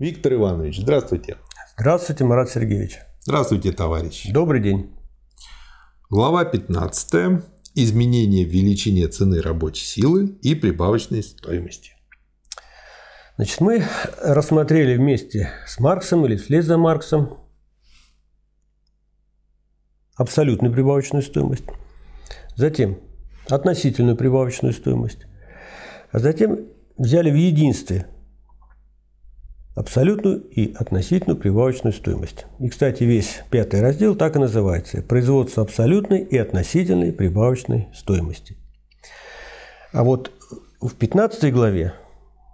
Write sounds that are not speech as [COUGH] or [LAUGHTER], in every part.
Виктор Иванович, здравствуйте. Здравствуйте, Марат Сергеевич. Здравствуйте, товарищ. Добрый день. Глава 15. Изменение в величине цены рабочей силы и прибавочной стоимости. Значит, мы рассмотрели вместе с Марксом или вслед за Марксом абсолютную прибавочную стоимость, затем относительную прибавочную стоимость, а затем взяли в единстве абсолютную и относительную прибавочную стоимость. И, кстати, весь пятый раздел так и называется – производство абсолютной и относительной прибавочной стоимости. А вот в 15 главе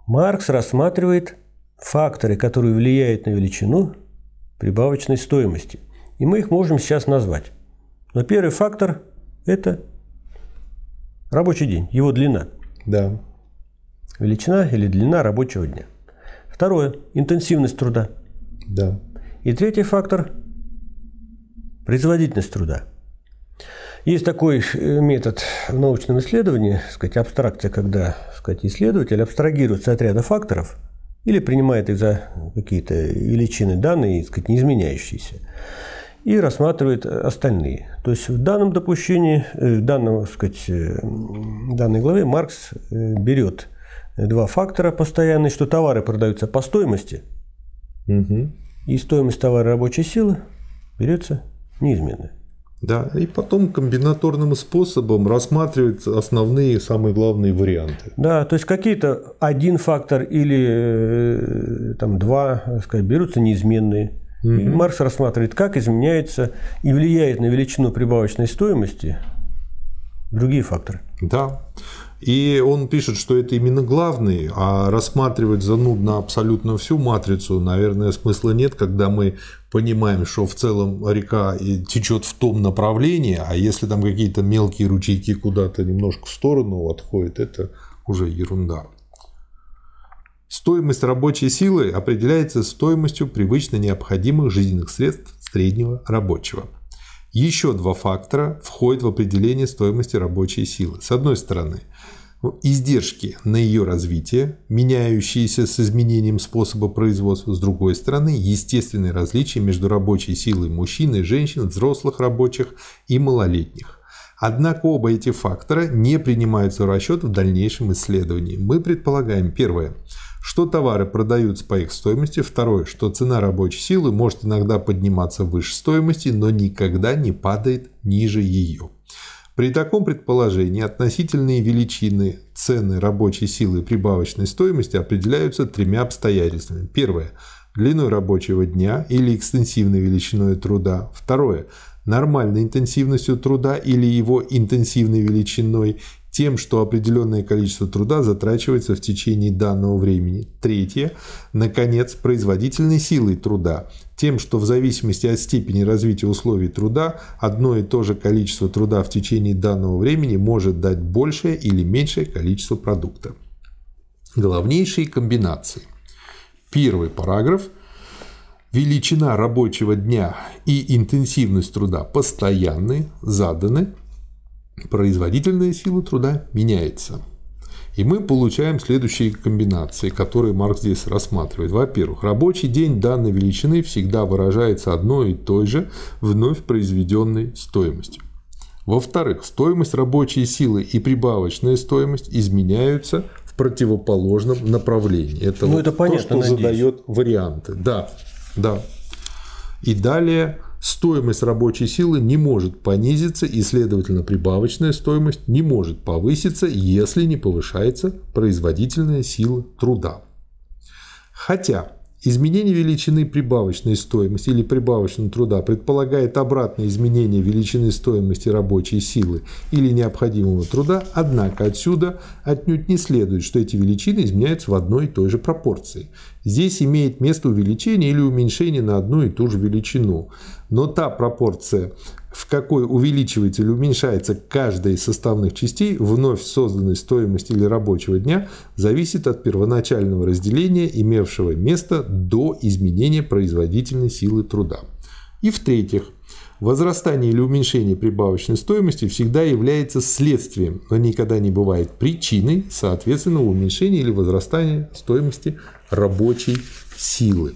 Маркс рассматривает факторы, которые влияют на величину прибавочной стоимости. И мы их можем сейчас назвать. Но первый фактор – это рабочий день, его длина. Да. Величина или длина рабочего дня. Второе – интенсивность труда. Да. И третий фактор – производительность труда. Есть такой э, метод в научном исследовании, сказать, абстракция, когда сказать, исследователь абстрагируется от ряда факторов или принимает их за какие-то величины данные, сказать, не изменяющиеся, и рассматривает остальные. То есть в данном допущении, э, в данном, сказать, э, данной главе Маркс берет два фактора постоянные, что товары продаются по стоимости, угу. и стоимость товара рабочей силы берется неизменной. Да, и потом комбинаторным способом рассматривать основные, самые главные варианты. Да, то есть какие-то один фактор или э, там два, сказать, берутся неизменные. Угу. И Маркс рассматривает, как изменяется и влияет на величину прибавочной стоимости другие факторы. Да. И он пишет, что это именно главный, а рассматривать занудно абсолютно всю матрицу, наверное, смысла нет, когда мы понимаем, что в целом река течет в том направлении, а если там какие-то мелкие ручейки куда-то немножко в сторону отходят, это уже ерунда. Стоимость рабочей силы определяется стоимостью привычно необходимых жизненных средств среднего рабочего – еще два фактора входят в определение стоимости рабочей силы. С одной стороны, издержки на ее развитие, меняющиеся с изменением способа производства, с другой стороны, естественные различия между рабочей силой мужчин и женщин, взрослых рабочих и малолетних. Однако оба эти фактора не принимаются в расчет в дальнейшем исследовании. Мы предполагаем, первое, что товары продаются по их стоимости. Второе, что цена рабочей силы может иногда подниматься выше стоимости, но никогда не падает ниже ее. При таком предположении относительные величины цены рабочей силы и прибавочной стоимости определяются тремя обстоятельствами. Первое – длиной рабочего дня или экстенсивной величиной труда. Второе – нормальной интенсивностью труда или его интенсивной величиной тем, что определенное количество труда затрачивается в течение данного времени. Третье, наконец, производительной силой труда, тем, что в зависимости от степени развития условий труда одно и то же количество труда в течение данного времени может дать большее или меньшее количество продукта. Главнейшие комбинации. Первый параграф – Величина рабочего дня и интенсивность труда постоянны, заданы, производительная сила труда меняется. И мы получаем следующие комбинации, которые Маркс здесь рассматривает. Во-первых, рабочий день данной величины всегда выражается одной и той же вновь произведенной стоимостью. Во-вторых, стоимость рабочей силы и прибавочная стоимость изменяются в противоположном направлении. Это, ну, вот это понятно, то, что надеюсь. задает варианты. Да, да. И далее стоимость рабочей силы не может понизиться и, следовательно, прибавочная стоимость не может повыситься, если не повышается производительная сила труда. Хотя Изменение величины прибавочной стоимости или прибавочного труда предполагает обратное изменение величины стоимости рабочей силы или необходимого труда, однако отсюда отнюдь не следует, что эти величины изменяются в одной и той же пропорции. Здесь имеет место увеличение или уменьшение на одну и ту же величину. Но та пропорция, в какой увеличивается или уменьшается каждая из составных частей вновь созданной стоимости или рабочего дня, зависит от первоначального разделения, имевшего место до изменения производительной силы труда. И в-третьих, Возрастание или уменьшение прибавочной стоимости всегда является следствием, но никогда не бывает причиной соответственного уменьшения или возрастания стоимости рабочей силы.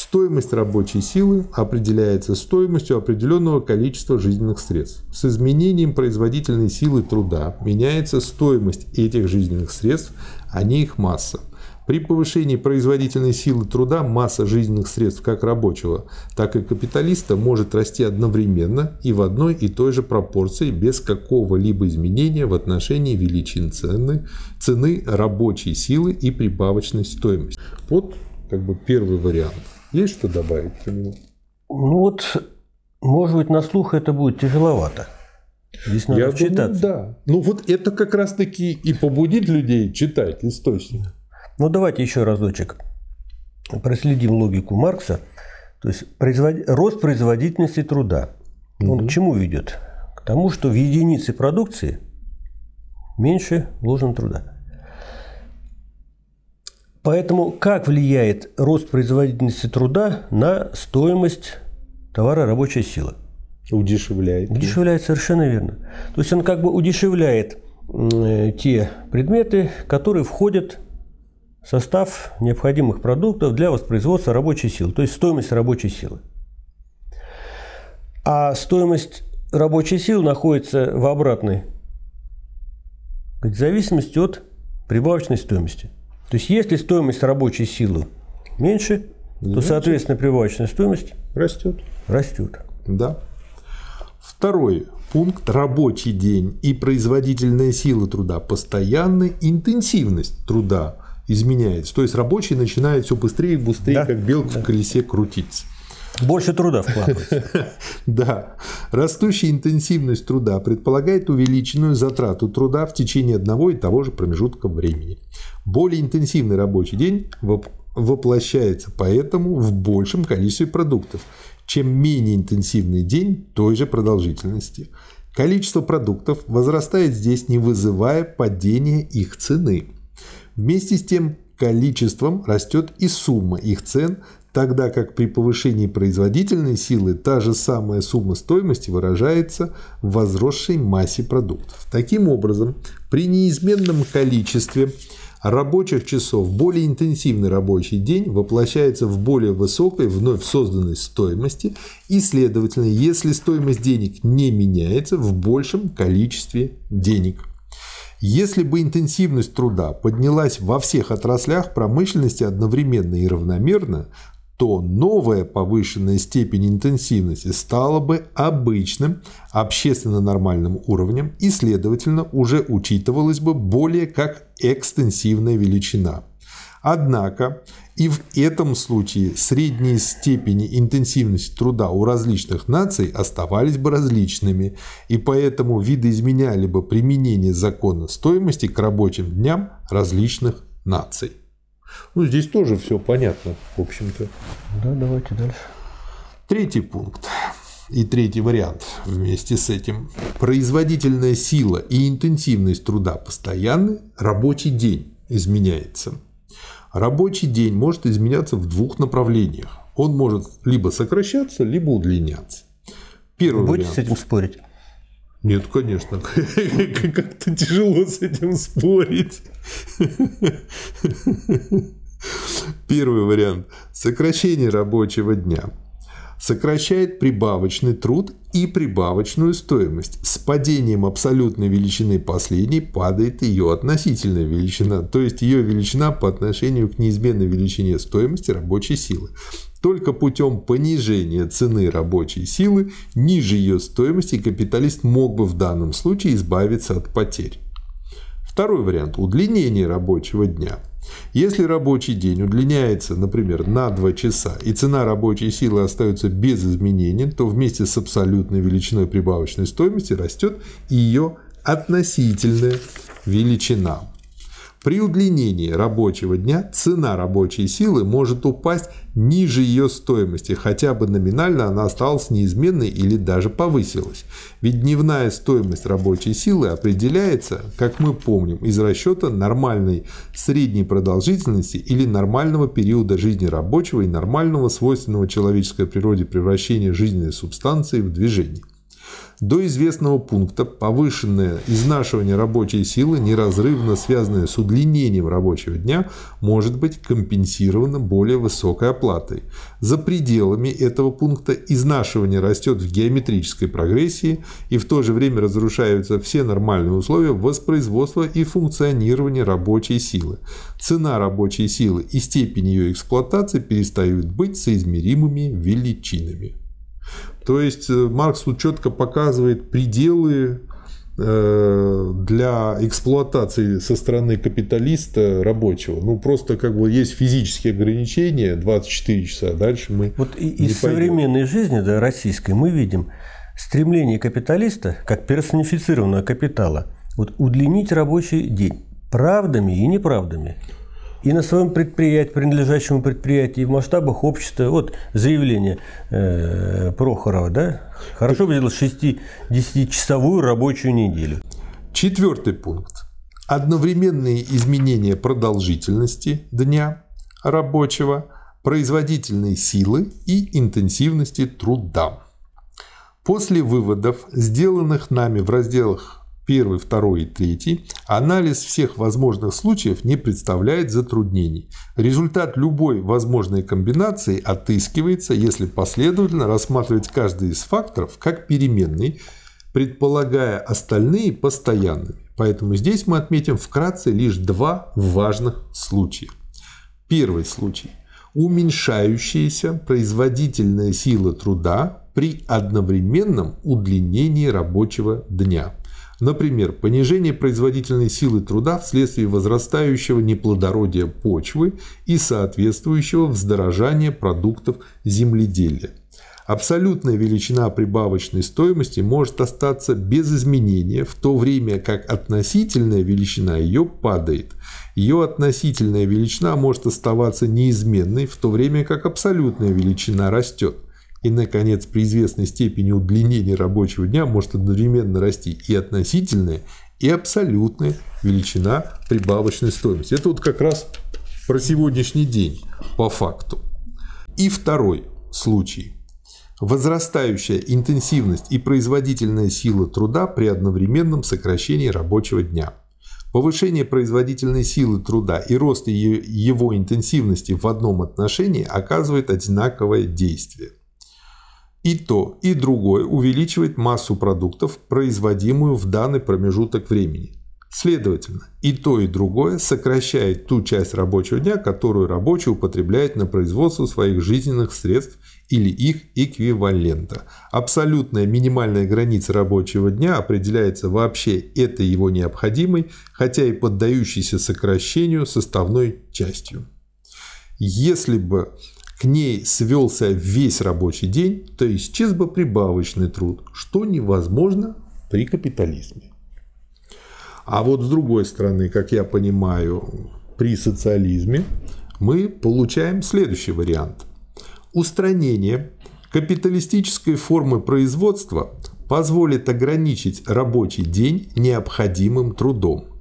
Стоимость рабочей силы определяется стоимостью определенного количества жизненных средств. С изменением производительной силы труда меняется стоимость этих жизненных средств, а не их масса. При повышении производительной силы труда масса жизненных средств как рабочего, так и капиталиста может расти одновременно и в одной и той же пропорции без какого-либо изменения в отношении величин цены, цены рабочей силы и прибавочной стоимости. Вот как бы первый вариант. Есть что добавить к нему? Ну вот, может быть, на слух это будет тяжеловато. Здесь надо Я вчитаться. думаю, да. Ну вот это как раз таки и побудит людей читать источник. Ну, давайте еще разочек проследим логику Маркса. То есть производ- рост производительности труда. Он к чему ведет? К тому, что в единице продукции меньше вложен труда. Поэтому как влияет рост производительности труда на стоимость товара рабочей силы? Удешевляет. Удешевляет совершенно верно. То есть он как бы удешевляет м, те предметы, которые входят в состав необходимых продуктов для воспроизводства рабочей силы, то есть стоимость рабочей силы. А стоимость рабочей силы находится в обратной зависимости от прибавочной стоимости. То есть если стоимость рабочей силы меньше, то, соответственно, прибавочная стоимость Растет. растет. Да. Второй пункт – рабочий день и производительная сила труда. Постоянная интенсивность труда изменяется. То есть рабочий начинает все быстрее и быстрее, Да. как белка в колесе, крутиться. Больше труда вкладывается. [LAUGHS] Да. Растущая интенсивность труда предполагает увеличенную затрату труда в течение одного и того же промежутка времени. Более интенсивный рабочий день воп- воплощается поэтому в большем количестве продуктов, чем менее интенсивный день той же продолжительности. Количество продуктов возрастает здесь, не вызывая падения их цены. Вместе с тем количеством растет и сумма их цен, тогда как при повышении производительной силы та же самая сумма стоимости выражается в возросшей массе продуктов. Таким образом, при неизменном количестве рабочих часов более интенсивный рабочий день воплощается в более высокой вновь созданной стоимости и, следовательно, если стоимость денег не меняется, в большем количестве денег. Если бы интенсивность труда поднялась во всех отраслях промышленности одновременно и равномерно, то новая повышенная степень интенсивности стала бы обычным общественно нормальным уровнем и, следовательно, уже учитывалась бы более как экстенсивная величина. Однако и в этом случае средние степени интенсивности труда у различных наций оставались бы различными, и поэтому видоизменяли бы применение закона стоимости к рабочим дням различных наций. Ну, здесь тоже все понятно, в общем-то. Да, давайте дальше. Третий пункт и третий вариант вместе с этим. Производительная сила и интенсивность труда постоянны, рабочий день изменяется. Рабочий день может изменяться в двух направлениях. Он может либо сокращаться, либо удлиняться. Первый Будете вариант. с этим спорить? Нет, конечно. [LAUGHS] Как-то тяжело с этим спорить. Первый вариант. Сокращение рабочего дня. Сокращает прибавочный труд и прибавочную стоимость. С падением абсолютной величины последней падает ее относительная величина, то есть ее величина по отношению к неизменной величине стоимости рабочей силы. Только путем понижения цены рабочей силы ниже ее стоимости капиталист мог бы в данном случае избавиться от потерь. Второй вариант – удлинение рабочего дня. Если рабочий день удлиняется, например, на 2 часа, и цена рабочей силы остается без изменений, то вместе с абсолютной величиной прибавочной стоимости растет ее относительная величина. При удлинении рабочего дня цена рабочей силы может упасть ниже ее стоимости, хотя бы номинально она осталась неизменной или даже повысилась. Ведь дневная стоимость рабочей силы определяется, как мы помним, из расчета нормальной средней продолжительности или нормального периода жизни рабочего и нормального свойственного человеческой природе превращения жизненной субстанции в движение. До известного пункта повышенное изнашивание рабочей силы, неразрывно связанное с удлинением рабочего дня, может быть компенсировано более высокой оплатой. За пределами этого пункта изнашивание растет в геометрической прогрессии и в то же время разрушаются все нормальные условия воспроизводства и функционирования рабочей силы. Цена рабочей силы и степень ее эксплуатации перестают быть соизмеримыми величинами. То есть э, Маркс тут четко показывает пределы э, для эксплуатации со стороны капиталиста рабочего. Ну, просто как бы есть физические ограничения, 24 часа, дальше мы Вот из современной жизни, да, российской, мы видим стремление капиталиста, как персонифицированного капитала, вот удлинить рабочий день правдами и неправдами и на своем предприятии, принадлежащем предприятии, в масштабах общества, вот заявление э, Прохорова, да, хорошо бы сделать 6-10-часовую рабочую неделю. Четвертый пункт. Одновременные изменения продолжительности дня рабочего, производительной силы и интенсивности труда. После выводов, сделанных нами в разделах первый, второй и третий, анализ всех возможных случаев не представляет затруднений. Результат любой возможной комбинации отыскивается, если последовательно рассматривать каждый из факторов как переменный, предполагая остальные постоянными. Поэтому здесь мы отметим вкратце лишь два важных случая. Первый случай – уменьшающаяся производительная сила труда при одновременном удлинении рабочего дня – Например, понижение производительной силы труда вследствие возрастающего неплодородия почвы и соответствующего вздорожания продуктов земледелия. Абсолютная величина прибавочной стоимости может остаться без изменения, в то время как относительная величина ее падает. Ее относительная величина может оставаться неизменной, в то время как абсолютная величина растет. И, наконец, при известной степени удлинения рабочего дня может одновременно расти и относительная, и абсолютная величина прибавочной стоимости. Это вот как раз про сегодняшний день по факту. И второй случай. Возрастающая интенсивность и производительная сила труда при одновременном сокращении рабочего дня. Повышение производительной силы труда и рост ее, его интенсивности в одном отношении оказывает одинаковое действие. И то, и другое увеличивает массу продуктов, производимую в данный промежуток времени. Следовательно, и то, и другое сокращает ту часть рабочего дня, которую рабочий употребляет на производство своих жизненных средств или их эквивалента. Абсолютная минимальная граница рабочего дня определяется вообще этой его необходимой, хотя и поддающейся сокращению составной частью. Если бы к ней свелся весь рабочий день, то исчез бы прибавочный труд, что невозможно при капитализме. А вот с другой стороны, как я понимаю, при социализме мы получаем следующий вариант. Устранение капиталистической формы производства позволит ограничить рабочий день необходимым трудом –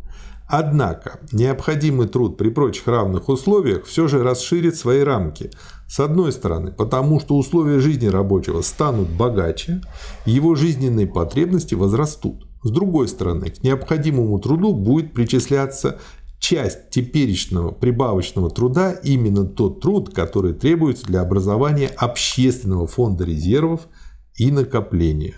Однако необходимый труд при прочих равных условиях все же расширит свои рамки. С одной стороны, потому что условия жизни рабочего станут богаче, его жизненные потребности возрастут. С другой стороны, к необходимому труду будет причисляться часть теперешнего прибавочного труда, именно тот труд, который требуется для образования общественного фонда резервов и накопления.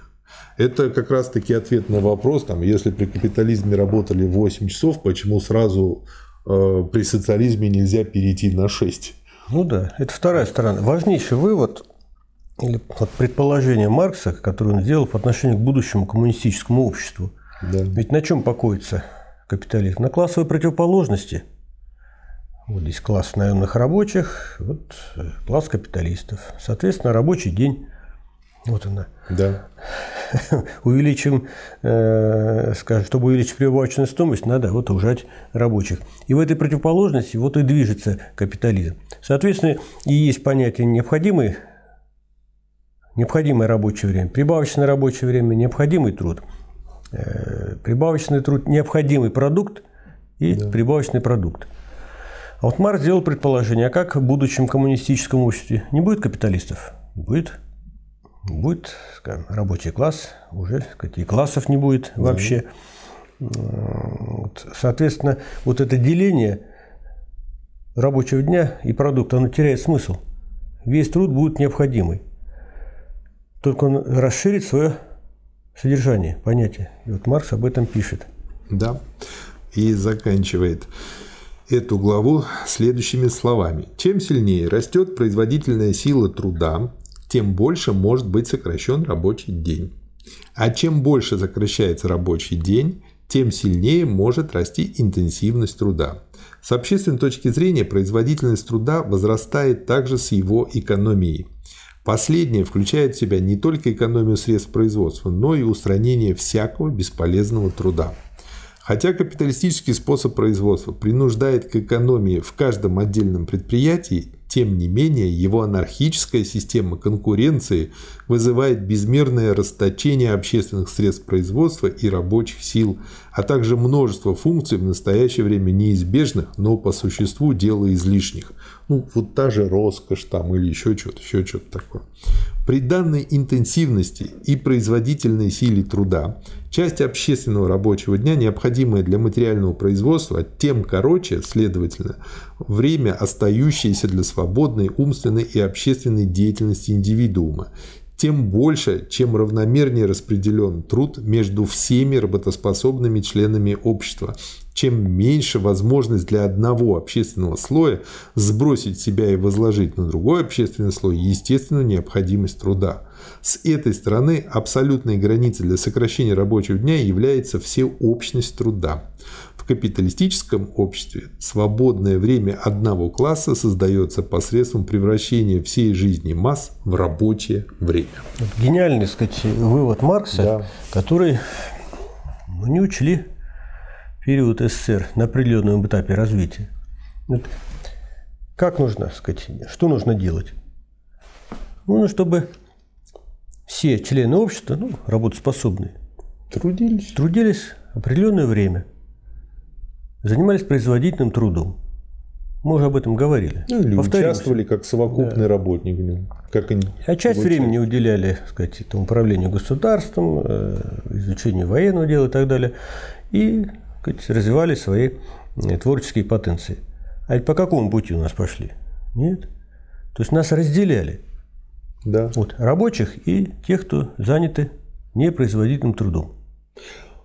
Это как раз-таки ответ на вопрос, там, если при капитализме работали 8 часов, почему сразу э, при социализме нельзя перейти на 6? Ну да, это вторая сторона. Важнейший вывод или предположение Маркса, которое он сделал по отношению к будущему коммунистическому обществу. Да. Ведь на чем покоится капитализм? На классовой противоположности. Вот здесь класс наемных рабочих, вот класс капиталистов. Соответственно, рабочий день. Вот она. Да. [LAUGHS] увеличим, э, скажем, чтобы увеличить прибавочную стоимость, надо вот ужать рабочих. И в этой противоположности вот и движется капитализм. Соответственно, и есть понятие необходимый, необходимое рабочее время, прибавочное рабочее время, необходимый труд. Э, прибавочный труд – необходимый продукт и да. прибавочный продукт. А вот Маркс сделал предположение, а как в будущем коммунистическом обществе не будет капиталистов? Будет. Будет, скажем, рабочий класс, уже сказать, и классов не будет да. вообще. Вот, соответственно, вот это деление рабочего дня и продукта, оно теряет смысл. Весь труд будет необходимый. Только он расширит свое содержание, понятие. И вот Маркс об этом пишет. Да. И заканчивает эту главу следующими словами. Чем сильнее растет производительная сила труда, тем больше может быть сокращен рабочий день. А чем больше сокращается рабочий день, тем сильнее может расти интенсивность труда. С общественной точки зрения производительность труда возрастает также с его экономией. Последнее включает в себя не только экономию средств производства, но и устранение всякого бесполезного труда. Хотя капиталистический способ производства принуждает к экономии в каждом отдельном предприятии, тем не менее, его анархическая система конкуренции вызывает безмерное расточение общественных средств производства и рабочих сил, а также множество функций в настоящее время неизбежных, но по существу дела излишних. Ну, вот та же роскошь там или еще что-то, еще что-то такое. При данной интенсивности и производительной силе труда часть общественного рабочего дня, необходимая для материального производства, тем короче, следовательно, время, остающееся для свободной умственной и общественной деятельности индивидуума, тем больше, чем равномернее распределен труд между всеми работоспособными членами общества, чем меньше возможность для одного общественного слоя сбросить себя и возложить на другой общественный слой естественную необходимость труда. С этой стороны абсолютной границей для сокращения рабочего дня является всеобщность труда. В капиталистическом обществе свободное время одного класса создается посредством превращения всей жизни масс в рабочее время. Гениальный, сказать, вывод Маркса, да. который ну, не учли период СССР на определенном этапе развития. Как нужно сказать, что нужно делать? Нужно, чтобы все члены общества, ну, работоспособные, трудились, трудились определенное время, занимались производительным трудом. Мы уже об этом говорили. Ну, или Повторимся. участвовали как совокупный да. работник. Как они а часть времени уделяли сказать, этому управлению государством, э, изучению военного дела и так далее. И сказать, развивали свои э, творческие потенции. А ведь по какому пути у нас пошли? Нет. То есть нас разделяли. Да. Вот, рабочих и тех, кто заняты непроизводительным трудом.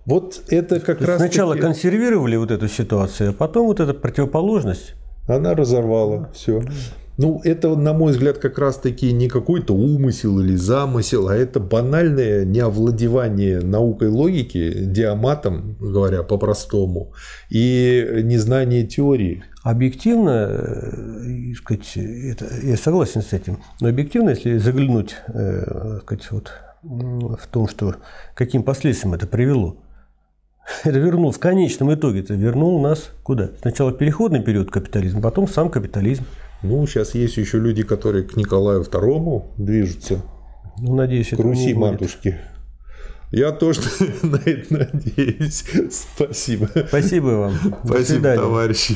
Вот это как раз Сначала таки... консервировали вот эту ситуацию, а потом вот эта противоположность. Она разорвала все. Ну, это, на мой взгляд, как раз-таки не какой-то умысел или замысел, а это банальное неовладевание наукой логики, диаматом, говоря по-простому, и незнание теории. Объективно, э, сказать, это, я согласен с этим, но объективно, если заглянуть э, сказать, вот, в том, что каким последствиям это привело, [LAUGHS] это вернул в конечном итоге, это вернул нас куда? Сначала переходный период капитализма, потом сам капитализм. Ну, сейчас есть еще люди, которые к Николаю II движутся. Ну, надеюсь, к Руси матушки. Я тоже [LAUGHS] на это надеюсь. Спасибо. Спасибо вам. Спасибо, товарищи.